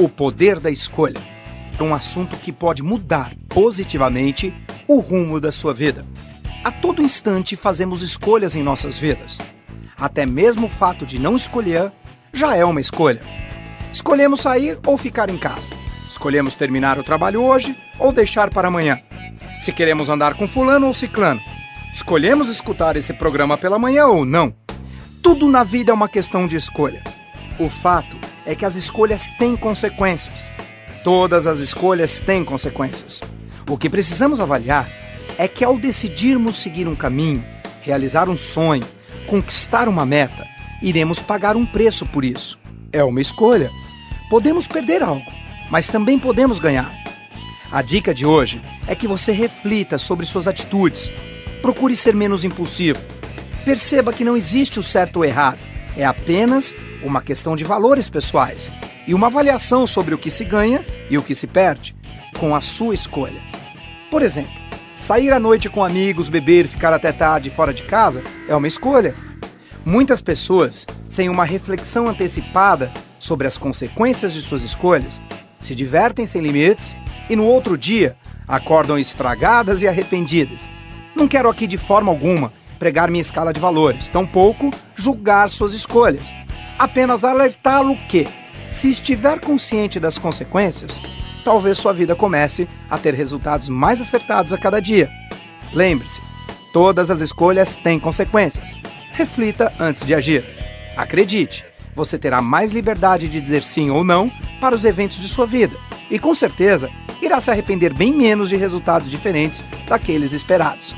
O poder da escolha. Um assunto que pode mudar positivamente o rumo da sua vida. A todo instante fazemos escolhas em nossas vidas. Até mesmo o fato de não escolher já é uma escolha. Escolhemos sair ou ficar em casa. Escolhemos terminar o trabalho hoje ou deixar para amanhã. Se queremos andar com fulano ou ciclano. Escolhemos escutar esse programa pela manhã ou não. Tudo na vida é uma questão de escolha. O fato é que as escolhas têm consequências. Todas as escolhas têm consequências. O que precisamos avaliar é que ao decidirmos seguir um caminho, realizar um sonho, conquistar uma meta, iremos pagar um preço por isso. É uma escolha. Podemos perder algo, mas também podemos ganhar. A dica de hoje é que você reflita sobre suas atitudes. Procure ser menos impulsivo. Perceba que não existe o certo ou errado, é apenas uma questão de valores pessoais e uma avaliação sobre o que se ganha e o que se perde com a sua escolha. Por exemplo, sair à noite com amigos, beber, ficar até tarde fora de casa é uma escolha. Muitas pessoas, sem uma reflexão antecipada sobre as consequências de suas escolhas, se divertem sem limites e no outro dia acordam estragadas e arrependidas. Não quero aqui de forma alguma pregar minha escala de valores, tampouco julgar suas escolhas. Apenas alertá-lo que, se estiver consciente das consequências, talvez sua vida comece a ter resultados mais acertados a cada dia. Lembre-se, todas as escolhas têm consequências. Reflita antes de agir. Acredite, você terá mais liberdade de dizer sim ou não para os eventos de sua vida e, com certeza, irá se arrepender bem menos de resultados diferentes daqueles esperados.